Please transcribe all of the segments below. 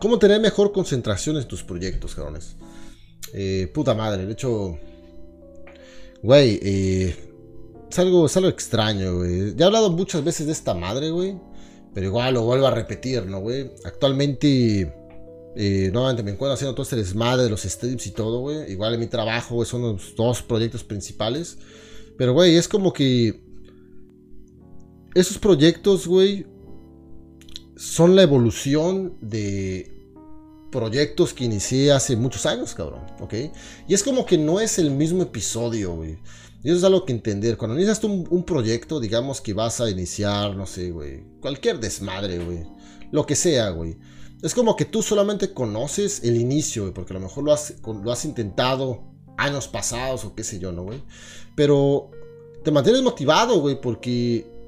¿Cómo tener mejor concentración en tus proyectos, cabrones? Eh, puta madre, de hecho... Güey, eh, es, algo, es algo extraño, güey. Ya he hablado muchas veces de esta madre, güey. Pero igual lo vuelvo a repetir, ¿no, güey? Actualmente... Eh, nuevamente me encuentro haciendo todo este desmadre de los streams y todo, güey. Igual en mi trabajo, güey, son los dos proyectos principales. Pero, güey, es como que... Esos proyectos, güey, son la evolución de proyectos que inicié hace muchos años, cabrón, ¿ok? Y es como que no es el mismo episodio, güey. Y eso es algo que entender. Cuando inicias un, un proyecto, digamos que vas a iniciar, no sé, güey, cualquier desmadre, güey. Lo que sea, güey. Es como que tú solamente conoces el inicio, güey, porque a lo mejor lo has, lo has intentado años pasados o qué sé yo, ¿no, güey? Pero te mantienes motivado, güey, porque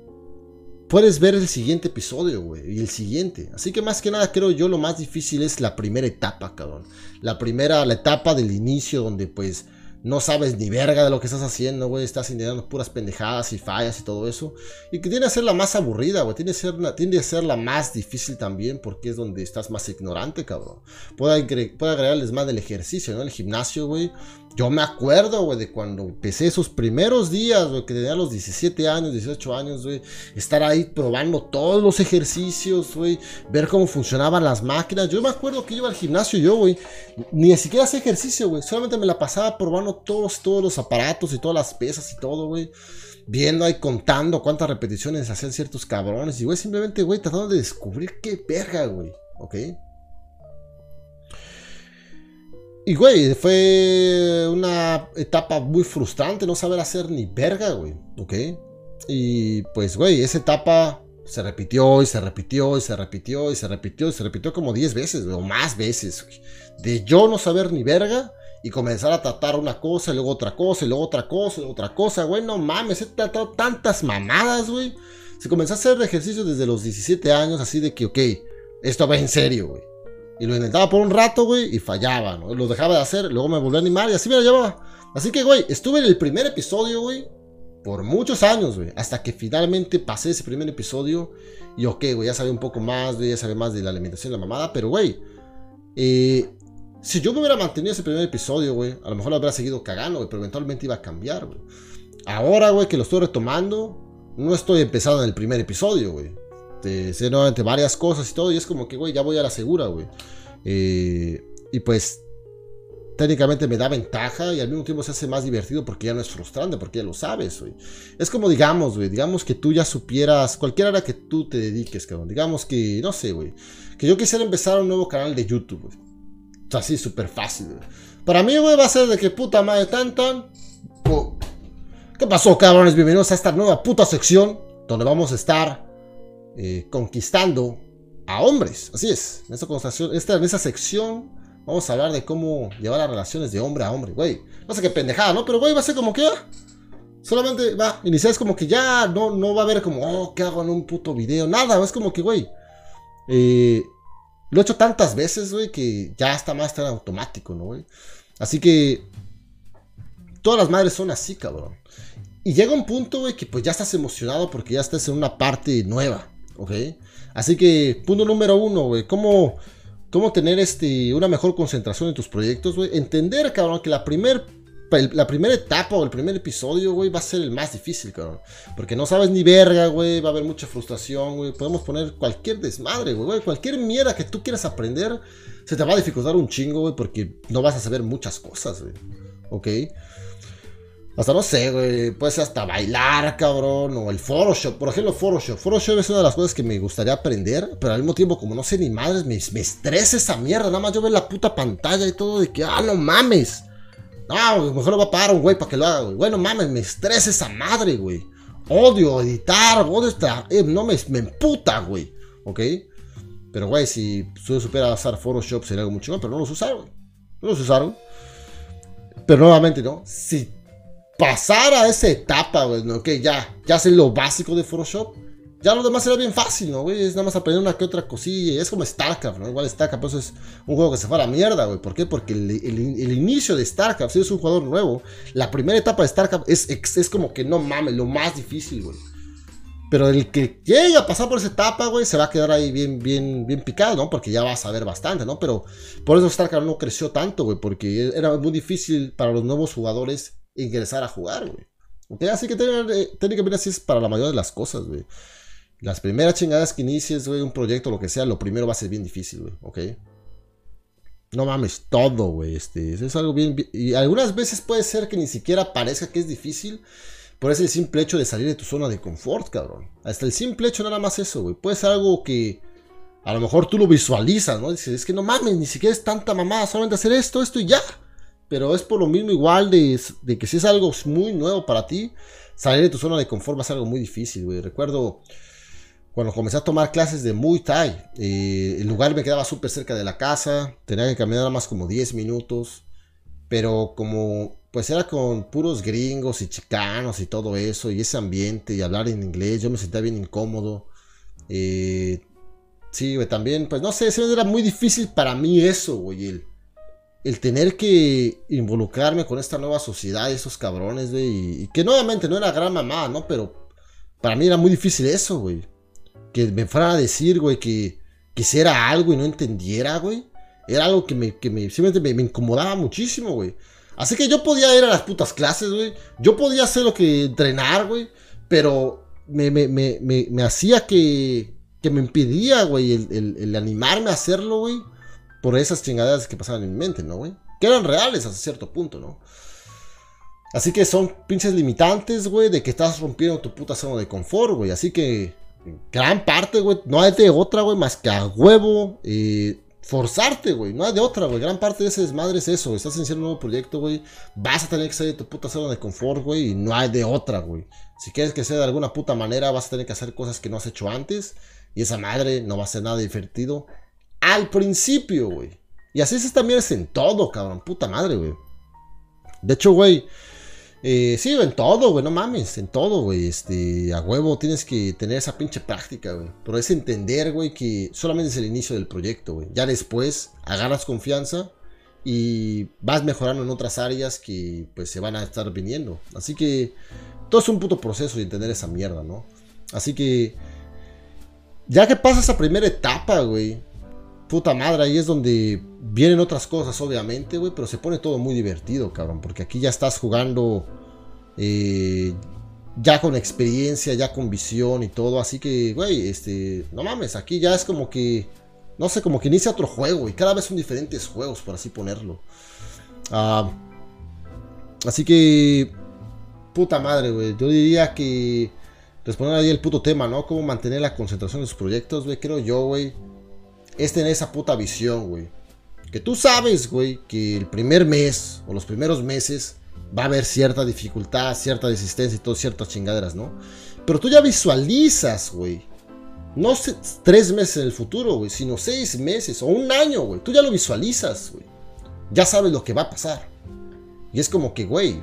puedes ver el siguiente episodio, güey, y el siguiente. Así que más que nada creo yo lo más difícil es la primera etapa, cabrón. La primera, la etapa del inicio donde pues no sabes ni verga de lo que estás haciendo, güey, estás intentando puras pendejadas y fallas y todo eso. Y que tiene que ser la más aburrida, güey, tiene, tiene que ser la más difícil también porque es donde estás más ignorante, cabrón. Puede, agregarles más del ejercicio, ¿no? El gimnasio, güey. Yo me acuerdo, güey, de cuando empecé esos primeros días, güey, que tenía los 17 años, 18 años, güey, estar ahí probando todos los ejercicios, güey, ver cómo funcionaban las máquinas. Yo me acuerdo que iba al gimnasio yo, güey, ni siquiera hacía ejercicio, güey, solamente me la pasaba probando todos, todos los aparatos y todas las pesas y todo, güey. Viendo ahí, contando cuántas repeticiones hacían ciertos cabrones. Y, güey, simplemente, güey, tratando de descubrir qué verga, güey. ¿Ok? Y, güey, fue una etapa muy frustrante no saber hacer ni verga, güey. ¿Ok? Y, pues, güey, esa etapa se repitió y se repitió y se repitió y se repitió y se repitió como 10 veces, o más veces, güey. De yo no saber ni verga y comenzar a tratar una cosa, y luego otra cosa, y luego otra cosa, y otra cosa, güey, no mames, he tratado tantas mamadas, güey. Se comenzó a hacer ejercicio desde los 17 años, así de que, ok, esto va en serio, güey. Y lo intentaba por un rato, güey, y fallaba, ¿no? Lo dejaba de hacer, luego me volví a animar y así me lo llevaba. Así que, güey, estuve en el primer episodio, güey, por muchos años, güey, hasta que finalmente pasé ese primer episodio y, ok, güey, ya sabía un poco más, güey, ya sabía más de la alimentación y la mamada, pero, güey, eh, si yo me hubiera mantenido ese primer episodio, güey, a lo mejor lo habría seguido cagando, güey, pero eventualmente iba a cambiar, güey. Ahora, güey, que lo estoy retomando, no estoy empezando en el primer episodio, güey. Sé nuevamente varias cosas y todo, y es como que, güey, ya voy a la segura, güey. Eh, y pues, técnicamente me da ventaja y al mismo tiempo se hace más divertido porque ya no es frustrante, porque ya lo sabes, güey. Es como, digamos, güey, digamos que tú ya supieras, cualquier área que tú te dediques, cabrón. Digamos que, no sé, güey, que yo quisiera empezar un nuevo canal de YouTube, güey así súper fácil, Para mí, güey, va a ser de que puta madre tan. ¿Qué pasó, cabrones? Bienvenidos a esta nueva puta sección donde vamos a estar eh, conquistando a hombres. Así es. En esta, sección vamos a hablar de cómo llevar las relaciones de hombre a hombre, güey. No sé qué pendejada, ¿no? Pero, güey, va a ser como que. Ah, solamente va, iniciar es como que ya no, no va a haber como, oh, ¿qué hago en un puto video? Nada, es como que, güey. Eh, lo he hecho tantas veces, güey, que ya está más tan automático, ¿no, güey? Así que todas las madres son así, cabrón. Y llega un punto, güey, que pues ya estás emocionado porque ya estás en una parte nueva, ¿ok? Así que, punto número uno, güey, ¿cómo, cómo tener este, una mejor concentración en tus proyectos, güey? Entender, cabrón, que la primera la primera etapa o el primer episodio, güey, va a ser el más difícil, cabrón. Porque no sabes ni verga, güey, va a haber mucha frustración, güey. Podemos poner cualquier desmadre, güey. Cualquier mierda que tú quieras aprender, se te va a dificultar un chingo, güey, porque no vas a saber muchas cosas, güey. ¿Ok? Hasta no sé, güey. Puede hasta bailar, cabrón. O el Photoshop. Por ejemplo, Photoshop. Photoshop es una de las cosas que me gustaría aprender. Pero al mismo tiempo, como no sé ni madres, me, me estresa esa mierda. Nada más yo veo la puta pantalla y todo de que, ah, no mames. No, mejor lo va a pagar un güey para que lo haga, güey. Bueno, mames, me estresa esa madre, güey. Odio editar, odio estar. No me, me emputa, güey. ¿Ok? Pero, güey, si yo supiera usar Photoshop sería algo muy chingón, pero no los usaron. No los usaron. Pero nuevamente, ¿no? Si pasara esa etapa, güey, ¿no? que ya, ya sé lo básico de Photoshop ya lo demás era bien fácil, ¿no, güey? Es nada más aprender una que otra cosilla. Es como StarCraft, ¿no? Igual StarCraft, pues es un juego que se fue a la mierda, güey. ¿Por qué? Porque el, inicio de StarCraft, si eres un jugador nuevo, la primera etapa de StarCraft es, es, como que no mames, lo más difícil, güey. Pero el que llegue a pasar por esa etapa, güey, se va a quedar ahí bien, bien, bien picado, ¿no? Porque ya va a saber bastante, ¿no? Pero por eso StarCraft no creció tanto, güey, porque era muy difícil para los nuevos jugadores ingresar a jugar, güey. ¿Ok? Así que eh, técnicamente así es para la mayoría de las cosas, güey. Las primeras chingadas que inicies, güey, un proyecto, lo que sea, lo primero va a ser bien difícil, güey, ¿ok? No mames, todo, güey, este, es algo bien, Y algunas veces puede ser que ni siquiera parezca que es difícil, por ese simple hecho de salir de tu zona de confort, cabrón. Hasta el simple hecho nada más eso, güey. Puede ser algo que a lo mejor tú lo visualizas, ¿no? Dices, es que no mames, ni siquiera es tanta mamada, solamente hacer esto, esto y ya. Pero es por lo mismo igual de, que si es algo muy nuevo para ti, salir de tu zona de confort va algo muy difícil, güey. Recuerdo cuando comencé a tomar clases de Muay Thai, eh, el lugar me quedaba súper cerca de la casa, tenía que caminar más como 10 minutos, pero como pues era con puros gringos y chicanos y todo eso, y ese ambiente, y hablar en inglés, yo me sentía bien incómodo. Eh, sí, güey, también, pues no sé, era muy difícil para mí eso, güey, el tener que involucrarme con esta nueva sociedad, esos cabrones, güey, y, que nuevamente no era gran mamá, ¿no? Pero para mí era muy difícil eso, güey. Que me fuera a decir, güey, que quisiera algo y no entendiera, güey. Era algo que me, que me, simplemente me, me incomodaba muchísimo, güey. Así que yo podía ir a las putas clases, güey. Yo podía hacer lo que entrenar, güey. Pero me, me, me, me, hacía que, que me impedía, güey, el, el, animarme a hacerlo, güey. Por esas chingaderas que pasaban en mi mente, ¿no, güey? Que eran reales hasta cierto punto, ¿no? Así que son pinches limitantes, güey, de que estás rompiendo tu puta zona de confort, güey. Así que gran parte, güey, no hay de otra, güey, más que a huevo. Eh, forzarte, güey. No hay de otra, güey. Gran parte de ese desmadre es eso. Estás iniciando un nuevo proyecto, güey. Vas a tener que salir de tu puta zona de confort, güey. Y no hay de otra, güey. Si quieres que sea de alguna puta manera, vas a tener que hacer cosas que no has hecho antes. Y esa madre no va a ser nada divertido. Al principio, güey. Y así es también es en todo, cabrón. Puta madre, güey. De hecho, güey. Eh, sí, en todo, güey, no mames, en todo, güey. Este, a huevo tienes que tener esa pinche práctica, güey. Pero es entender, güey, que solamente es el inicio del proyecto, güey. Ya después agarras confianza y vas mejorando en otras áreas que pues se van a estar viniendo. Así que todo es un puto proceso de entender esa mierda, ¿no? Así que ya que pasa esa primera etapa, güey, puta madre, ahí es donde vienen otras cosas, obviamente, güey, pero se pone todo muy divertido, cabrón, porque aquí ya estás jugando eh, ya con experiencia, ya con visión y todo, así que, güey, este, no mames, aquí ya es como que, no sé, como que inicia otro juego y cada vez son diferentes juegos, por así ponerlo. Ah, así que, puta madre, güey, yo diría que responder ahí el puto tema, ¿no? Cómo mantener la concentración de sus proyectos, güey, creo yo, güey es tener esa puta visión, güey. Que tú sabes, güey, que el primer mes o los primeros meses va a haber cierta dificultad, cierta resistencia y todo, ciertas chingaderas, ¿no? Pero tú ya visualizas, güey. No tres meses en el futuro, güey, sino seis meses o un año, güey. Tú ya lo visualizas, güey. Ya sabes lo que va a pasar. Y es como que, güey,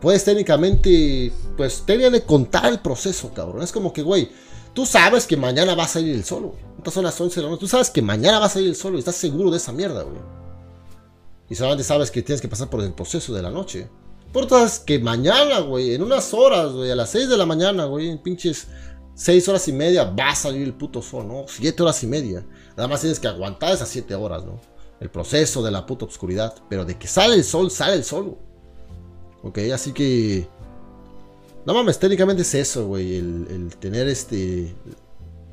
puedes técnicamente, pues, técnicamente contar el proceso, cabrón. Es como que, güey, Tú sabes que mañana va a salir el sol, güey. Estas son las 11 de la noche. Tú sabes que mañana va a salir el sol y estás seguro de esa mierda, güey. Y solamente sabes que tienes que pasar por el proceso de la noche. Por sabes que mañana, güey, en unas horas, güey, a las 6 de la mañana, güey, en pinches 6 horas y media va a salir el puto sol, ¿no? 7 horas y media. Nada más tienes que aguantar esas 7 horas, ¿no? El proceso de la puta oscuridad. Pero de que sale el sol, sale el sol. Ok, así que no mames, técnicamente es eso, güey. El, tener este.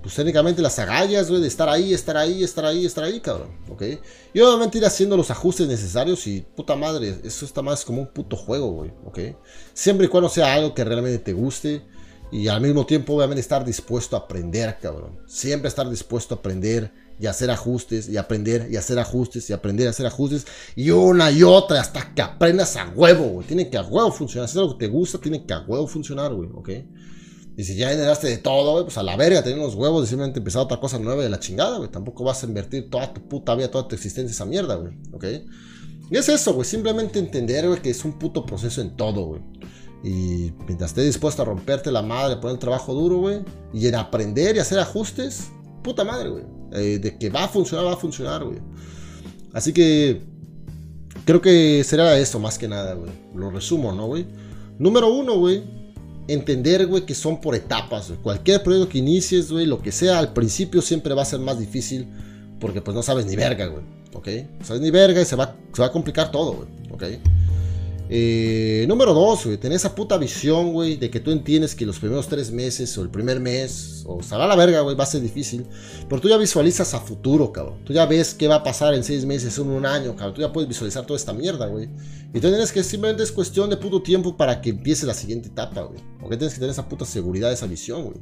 Pues técnicamente las agallas, güey, de estar ahí, estar ahí, estar ahí, estar ahí, cabrón. ¿Ok? Y obviamente ir haciendo los ajustes necesarios y puta madre, eso está más como un puto juego, güey. ¿Ok? Siempre y cuando sea algo que realmente te guste. Y al mismo tiempo, obviamente, estar dispuesto a aprender, cabrón. Siempre estar dispuesto a aprender y hacer ajustes y aprender y hacer ajustes y aprender y hacer ajustes y una y otra hasta que aprendas a huevo, güey. Tiene que a huevo funcionar. Si es algo que te gusta, tiene que a huevo funcionar, güey, ¿ok? Y si ya generaste de todo, güey, pues a la verga, tener los huevos y simplemente empezar otra cosa nueva de la chingada, güey. Tampoco vas a invertir toda tu puta vida, toda tu existencia en esa mierda, güey, ¿ok? Y es eso, güey, simplemente entender, güey, que es un puto proceso en todo, güey. Y mientras estés dispuesto a romperte la madre, a poner el trabajo duro, güey, y en aprender y hacer ajustes, puta madre, güey. Eh, de que va a funcionar, va a funcionar, güey. Así que creo que será eso más que nada, güey. Lo resumo, ¿no, güey? Número uno, güey. entender, güey, que son por etapas. Cualquier proyecto que inicies, güey, lo que sea, al principio siempre va a ser más difícil porque pues no sabes ni verga, güey, ¿ok? No sabes ni verga y se va, se va a complicar todo, güey, ¿ok? Eh, número dos, güey, tener esa puta visión, güey, de que tú entiendes que los primeros tres meses o el primer mes, o a la verga, güey, va a ser difícil. Pero tú ya visualizas a futuro, cabrón. Tú ya ves qué va a pasar en seis meses, en un año, cabrón. Tú ya puedes visualizar toda esta mierda, güey. Y tú tienes que simplemente es cuestión de puto tiempo para que empiece la siguiente etapa, güey. Porque tienes que tener esa puta seguridad, esa visión, güey.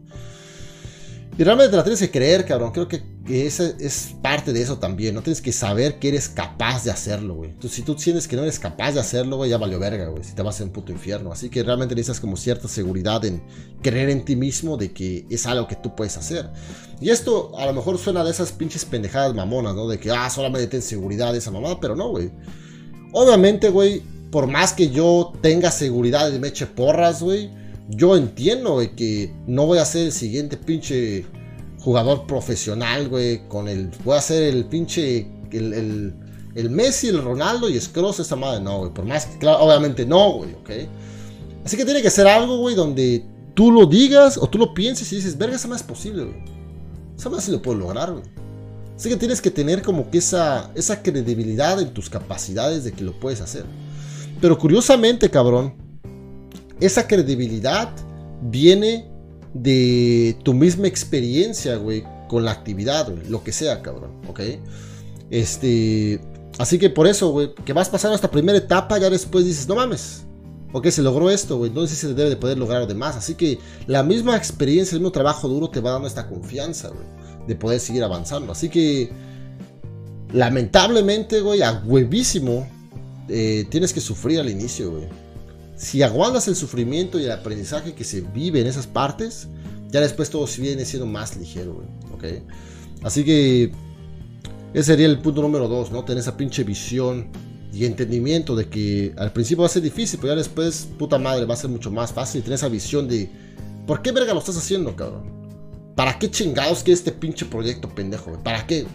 Y realmente te la tienes que creer, cabrón. Creo que, esa es parte de eso también. No tienes que saber que eres capaz de hacerlo, güey. Si tú sientes que no eres capaz de hacerlo, güey, ya valió verga, güey. Si te vas a un puto infierno. Así que realmente necesitas como cierta seguridad en creer en ti mismo de que es algo que tú puedes hacer. Y esto a lo mejor suena de esas pinches pendejadas mamonas, ¿no? De que, ah, solamente ten seguridad de esa mamada, pero no, güey. Obviamente, güey, por más que yo tenga seguridad y me eche porras, güey yo entiendo, güey, que no voy a ser el siguiente pinche jugador profesional, güey, con el... Voy a ser el pinche... El, el, Messi, el Ronaldo y Scrooge esa madre, no, güey. Por más que, claro, obviamente no, güey, ¿ok? Así que tiene que ser algo, güey, donde tú lo digas o tú lo pienses y dices, verga, esa más es posible, güey. Esa más sí lo puedo lograr, güey. Así que tienes que tener como que esa, esa credibilidad en tus capacidades de que lo puedes hacer. Pero curiosamente, cabrón, esa credibilidad viene de tu misma experiencia, güey, con la actividad, lo que sea, cabrón, ¿ok? Este, así que por eso, güey, que vas pasando esta primera etapa, ya después dices, no mames, ok, se logró esto, güey, entonces se debe de poder lograr lo demás. Así que la misma experiencia, el mismo trabajo duro te va dando esta confianza, güey, de poder seguir avanzando. Así que, lamentablemente, güey, a huevísimo, eh, tienes que sufrir al inicio, güey si aguantas el sufrimiento y el aprendizaje que se vive en esas partes, ya después todo viene siendo más ligero, güey. Así que ese sería el punto número dos, ¿no? Tener esa pinche visión y entendimiento de que al principio va a ser difícil, pero ya después, puta madre, va a ser mucho más fácil. Tener esa visión de, ¿por qué verga lo estás haciendo, cabrón? ¿Para qué chingados que este pinche proyecto, pendejo, güey? ¿Para qué?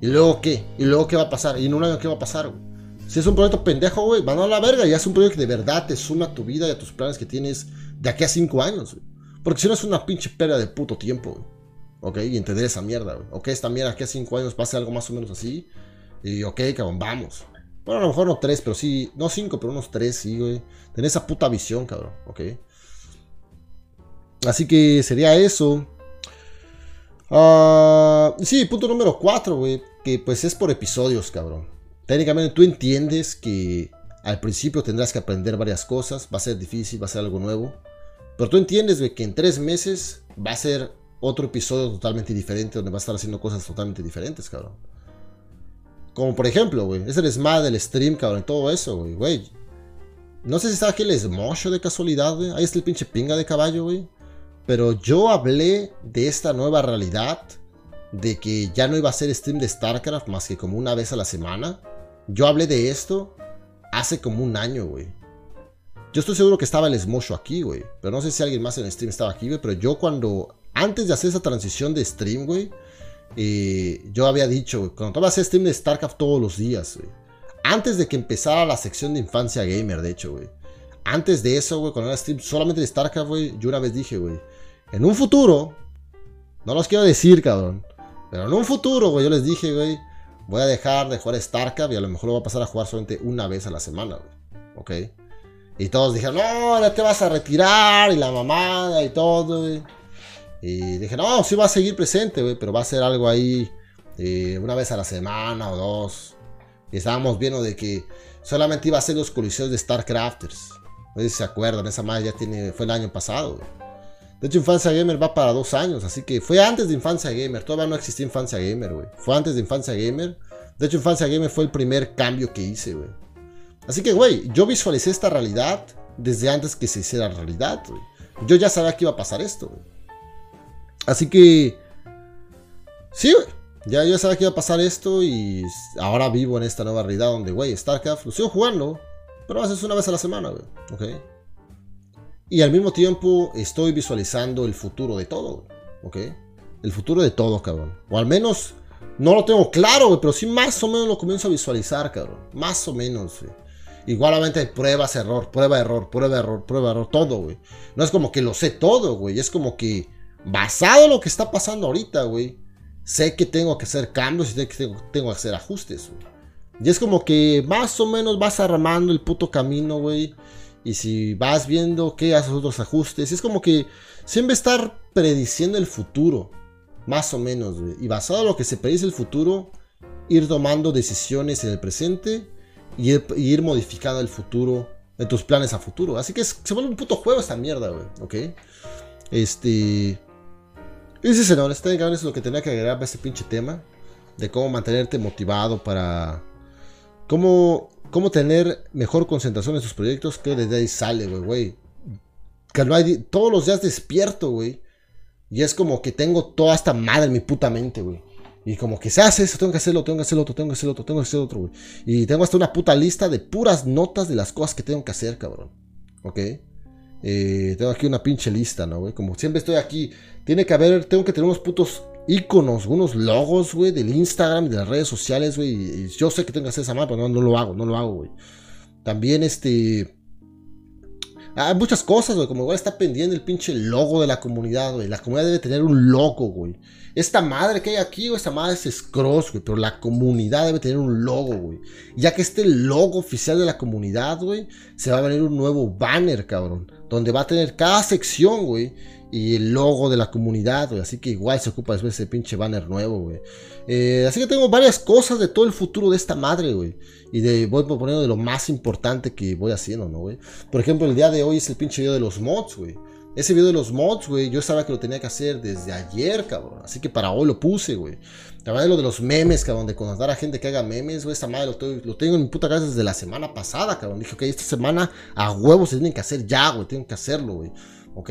¿Y luego qué? ¿Y luego qué va a pasar? ¿Y en un año qué va a pasar, güey? Si es un proyecto pendejo, güey, van a la verga y es un proyecto que de verdad te suma a tu vida y a tus planes que tienes de aquí a cinco años, güey. Porque si no es una pinche pérdida de puto tiempo, güey. Ok, y entender esa mierda, güey. Ok, esta mierda aquí a cinco años pase algo más o menos así. Y ok, cabrón, vamos. Bueno, a lo mejor no tres, pero sí, no cinco, pero unos tres, sí, güey. Tener esa puta visión, cabrón, ok. Así que sería eso. Uh, sí, punto número cuatro, güey. Que pues es por episodios, cabrón. Técnicamente tú entiendes que al principio tendrás que aprender varias cosas, va a ser difícil, va a ser algo nuevo. Pero tú entiendes que en tres meses va a ser otro episodio totalmente diferente donde va a estar haciendo cosas totalmente diferentes, cabrón. Como por ejemplo, güey, es el smile del stream, cabrón, todo eso, güey, güey. No sé si está aquí el Smosho de casualidad, güey. Ahí está el pinche pinga de caballo, güey. Pero yo hablé de esta nueva realidad, de que ya no iba a ser stream de StarCraft más que como una vez a la semana. Yo hablé de esto hace como un año, güey. Yo estoy seguro que estaba el Smosho aquí, güey. Pero no sé si alguien más en el stream estaba aquí, güey. Pero yo cuando, antes de hacer esa transición de stream, güey, eh, yo había dicho, güey, cuando a hacer stream de StarCraft todos los días, güey. Antes de que empezara la sección de infancia gamer, de hecho, güey. Antes de eso, güey, cuando era stream solamente de StarCraft, güey, yo una vez dije, güey, en un futuro, no los quiero decir, cabrón, pero en un futuro, güey, yo les dije, güey, voy a dejar de jugar StarCraft y a lo mejor lo voy a pasar a jugar solamente una vez a la semana. ¿Ok? Y todos dijeron, no, ya te vas a retirar y la mamada y todo. Y dije, no, sí va a seguir presente, pero va a ser algo ahí eh, una vez a la semana o dos. Y estábamos viendo de que solamente iba a ser los coliseos de StarCrafters. No sé si se acuerdan, esa madre ya fue el año pasado. De hecho, Infancia Gamer va para dos años, así que fue antes de Infancia Gamer. Todavía no existía Infancia Gamer, güey. Fue antes de Infancia Gamer. De hecho, Infancia Gamer fue el primer cambio que hice, güey. Así que, güey, yo visualicé esta realidad desde antes que se hiciera realidad, güey. Yo ya sabía que iba a pasar esto, güey. Así que... Sí, güey. Ya yo sabía que iba a pasar esto y ahora vivo en esta nueva realidad donde, güey, StarCraft lo sigo jugando, pero a veces una vez a la semana, güey. ¿Ok? Y al mismo tiempo estoy visualizando el futuro de todo, ¿ok? El futuro de todo, cabrón. O al menos no lo tengo claro, pero sí más o menos lo comienzo a visualizar, cabrón. Más o menos, Igualmente pruebas, error, prueba, error, prueba, error, prueba, error, todo, güey. No es como que lo sé todo, güey. Es como que basado en lo que está pasando ahorita, güey, sé que tengo que hacer cambios y sé que tengo, tengo que hacer ajustes, güey. Y es como que más o menos vas armando el puto camino, güey. Y si vas viendo que haces otros ajustes, es como que siempre estar prediciendo el futuro. Más o menos, güey. Y basado en lo que se predice el futuro, ir tomando decisiones en el presente y ir, modificando el futuro, en tus planes a futuro. Así que se vuelve un puto juego esta mierda, güey. ¿Ok? Este. Y sí, señor, este es lo que tenía que agregar para este pinche tema. De cómo mantenerte motivado para. Cómo, cómo tener mejor concentración en tus proyectos. Que desde ahí sale, güey, güey. Hay. Todos los días despierto, güey. Y es como que tengo toda esta madre en mi puta mente, güey. Y como que se hace eso, tengo que hacerlo, tengo que hacer otro, tengo que hacer otro, tengo que hacer otro, güey. Y tengo hasta una puta lista de puras notas de las cosas que tengo que hacer, cabrón. ¿Ok? Eh, tengo aquí una pinche lista, ¿no, güey? Como siempre estoy aquí, tiene que haber, tengo que tener unos putos iconos, unos logos, güey, del Instagram, de las redes sociales, güey. Yo sé que tengo que hacer esa madre, pero no, no lo hago, no lo hago, güey. También, este... Hay muchas cosas, güey. Como igual está pendiente el pinche logo de la comunidad, güey. La comunidad debe tener un logo, güey. Esta madre que hay aquí, güey, esta madre es Scross, güey. Pero la comunidad debe tener un logo, güey. Ya que este logo oficial de la comunidad, güey, se va a venir un nuevo banner, cabrón. Donde va a tener cada sección, güey y el logo de la comunidad, güey. Así que igual se ocupa después ese pinche banner nuevo, güey. Eh, así que tengo varias cosas de todo el futuro de esta madre, güey. Y de, voy proponiendo de lo más importante que voy haciendo, ¿no, güey? Por ejemplo, el día de hoy es el pinche video de los mods, güey. Ese video de los mods, güey, yo sabía que lo tenía que hacer desde ayer, cabrón. Así que para hoy lo puse, güey. También lo de los memes, cabrón, de contratar a gente que haga memes, güey. Esta madre lo, tengo en mi puta casa desde la semana pasada, cabrón. Dije, ok, esta semana a huevos se tienen que hacer ya, güey. Tengo que hacerlo, güey. ¿Ok?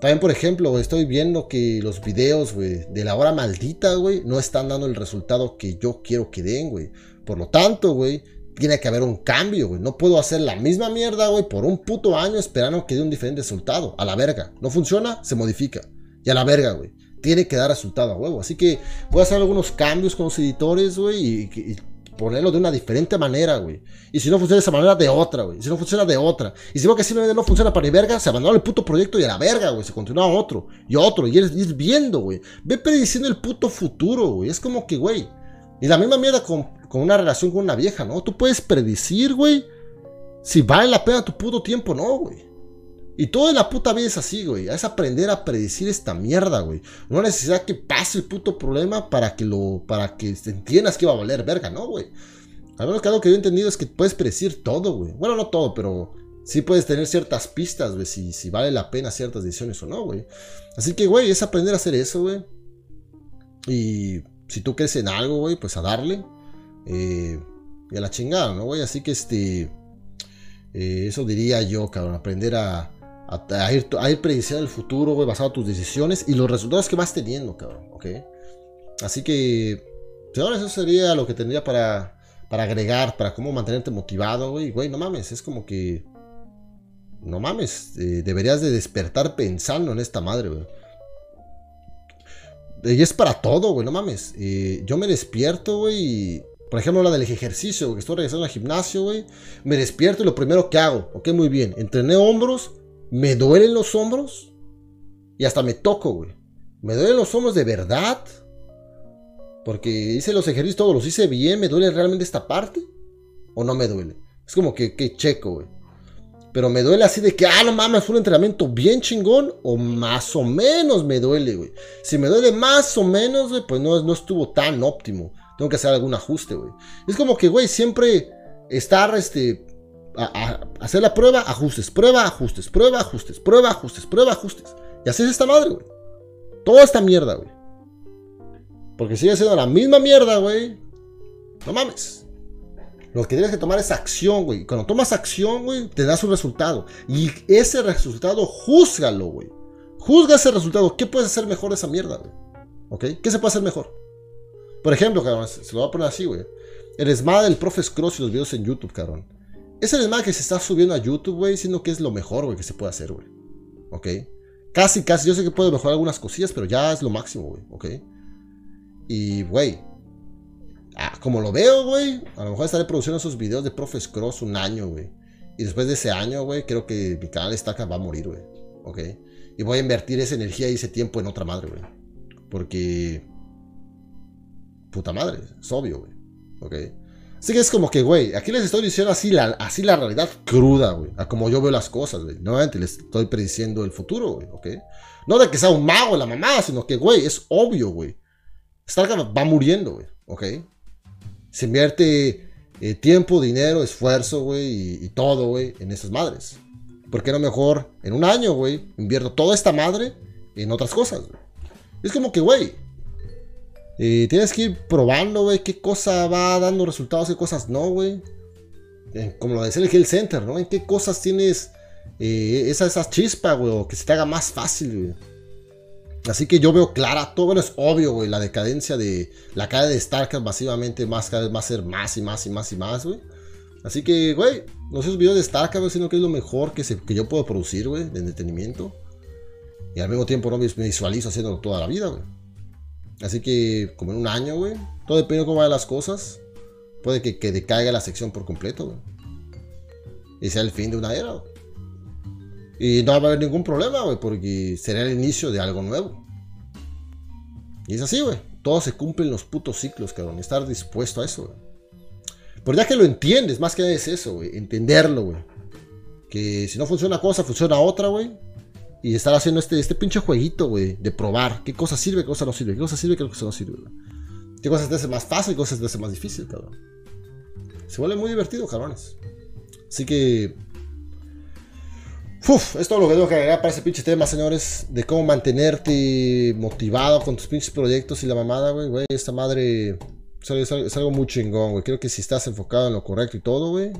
También, por ejemplo, estoy viendo que los videos, de la hora maldita, güey, no están dando el resultado que yo quiero que den, güey. Por lo tanto, güey, tiene que haber un cambio, güey. No puedo hacer la misma mierda, güey, por un puto año esperando que dé un diferente resultado. A la verga. No funciona, se modifica. Y a la verga, güey. Tiene que dar resultado a huevo. Así que voy a hacer algunos cambios con los editores, güey, y ponerlo de una diferente manera, güey. Y si no funciona de esa manera, de otra, güey. Si no funciona de otra. Y si veo que simplemente no funciona para ni verga, se abandona el puto proyecto y a la verga, güey. Se continúa otro y otro. Y ir viendo, güey. Ve prediciendo el puto futuro, güey. Es como que, güey. Y la misma mierda con, con una relación con una vieja, ¿no? Tú puedes predecir, güey. Si vale la pena tu puto tiempo, no, güey. Y toda la puta vida es así, güey. Es aprender a predecir esta mierda, güey. No necesidad que pase el puto problema para que lo. para que entiendas que va a valer verga, ¿no, güey? Al menos que algo que yo he entendido es que puedes predecir todo, güey. Bueno, no todo, pero sí puedes tener ciertas pistas, güey, si, si vale la pena ciertas decisiones o no, güey. Así que, güey, es aprender a hacer eso, güey. Y si tú crees en algo, güey, pues a darle. Eh, y a la chingada, ¿no, güey? Así que este. Eh, eso diría yo, cabrón. Aprender a, a, ir, a ir prediciendo el futuro, güey, basado en tus decisiones y los resultados que vas teniendo, cabrón, ¿ok? Así que, señores, eso sería lo que tendría para, para agregar, para cómo mantenerte motivado, güey. Güey, no mames, es como que... No mames, eh, deberías de despertar pensando en esta madre, güey. Y es para todo, güey, no mames. Eh, yo me despierto, güey, por ejemplo, la del ejercicio, que estoy regresando al gimnasio, güey. Me despierto y lo primero que hago, ok, muy bien. Entrené hombros, me duelen los hombros y hasta me toco, güey. Me duelen los hombros de verdad. Porque hice los ejercicios todos, los hice bien. ¿Me duele realmente esta parte? ¿O no me duele? Es como que, que checo, güey. Pero me duele así de que, ah, no mames, fue un entrenamiento bien chingón. O más o menos me duele, güey. Si me duele más o menos, güey, pues no, no estuvo tan óptimo. Tengo que hacer algún ajuste, güey. Es como que, güey, siempre estar, este, hacer la prueba, ajustes, prueba, ajustes, prueba, ajustes, prueba, ajustes, prueba, ajustes. Y así es esta madre, güey. Toda esta mierda, güey. Porque sigue siendo la misma mierda, güey. No mames. Lo que tienes que tomar es acción, güey. Cuando tomas acción, güey, te das un resultado. Y ese resultado, júzgalo, güey. Juzga ese resultado. ¿Qué puedes hacer mejor de esa mierda, güey? ¿Ok? ¿Qué se puede hacer mejor? Por ejemplo, cabrón, se lo voy a poner así, güey. Eres más del profe Scross y los videos en YouTube, cabrón. Es el más que se está subiendo a YouTube, güey, sino que es lo mejor, güey, que se puede hacer, güey. ¿Ok? Casi, casi. Yo sé que puedo mejorar algunas cosillas, pero ya es lo máximo, güey. ¿Ok? Y, güey. Ah, como lo veo, güey, a lo mejor estaré produciendo esos videos de Profes Cross un año, güey. Y después de ese año, güey, creo que mi canal Estaca va a morir, güey. ¿Ok? Y voy a invertir esa energía y ese tiempo en otra madre, güey. Porque... Puta madre, es obvio, güey. ¿Ok? Así que es como que, güey, aquí les estoy diciendo así la, así la realidad cruda, güey. A como yo veo las cosas, güey. Nuevamente les estoy prediciendo el futuro, güey, ¿ok? No de que sea un mago la mamá, sino que, güey, es obvio, güey. Starcraft va muriendo, güey, ¿ok? Se invierte eh, tiempo, dinero, esfuerzo, güey, y, todo, güey, en esas madres. ¿Por qué no mejor en un año, güey, invierto toda esta madre en otras cosas, güey? Es como que, güey, eh, tienes que ir probando, güey, qué cosa va dando resultados, qué cosas no, güey. Como lo decía el Health Center, ¿no? En qué cosas tienes eh, esa, esa chispa, güey, que se te haga más fácil, güey. Así que yo veo clara, todo bueno, es obvio, güey, la decadencia de la caída de StarCraft masivamente más, cada vez va a ser más y más y más y más, güey. Así que, güey, no sé, videos de StarCraft, sino que es lo mejor que, se, que yo puedo producir, güey, de entretenimiento. Y al mismo tiempo no me visualizo haciéndolo toda la vida, güey. Así que, como en un año, güey. Todo depende de cómo vayan las cosas. Puede que, que decaiga la sección por completo, güey. Y sea el fin de una era, güey. Y no va a haber ningún problema, güey, porque será el inicio de algo nuevo. Y es así, güey. Todos se cumplen los putos ciclos, cabrón. Estar dispuesto a eso, güey. Pero ya que lo entiendes, más que es eso, güey. Entenderlo, güey. Que si no funciona una cosa, funciona otra, güey. Y estar haciendo este, este pinche jueguito, güey, de probar qué cosa sirve, qué cosa no sirve, qué cosa sirve, qué cosa no sirve, Qué cosas te hace más fácil, qué cosas te hace más difícil, cabrón. Se vuelve muy divertido, cabrones. Así que. Uf, es lo que tengo que agregar para ese pinche tema, señores. De cómo mantenerte motivado con tus pinches proyectos y la mamada, güey. Güey, esta madre es algo, es algo muy chingón, güey. Creo que si estás enfocado en lo correcto y todo, güey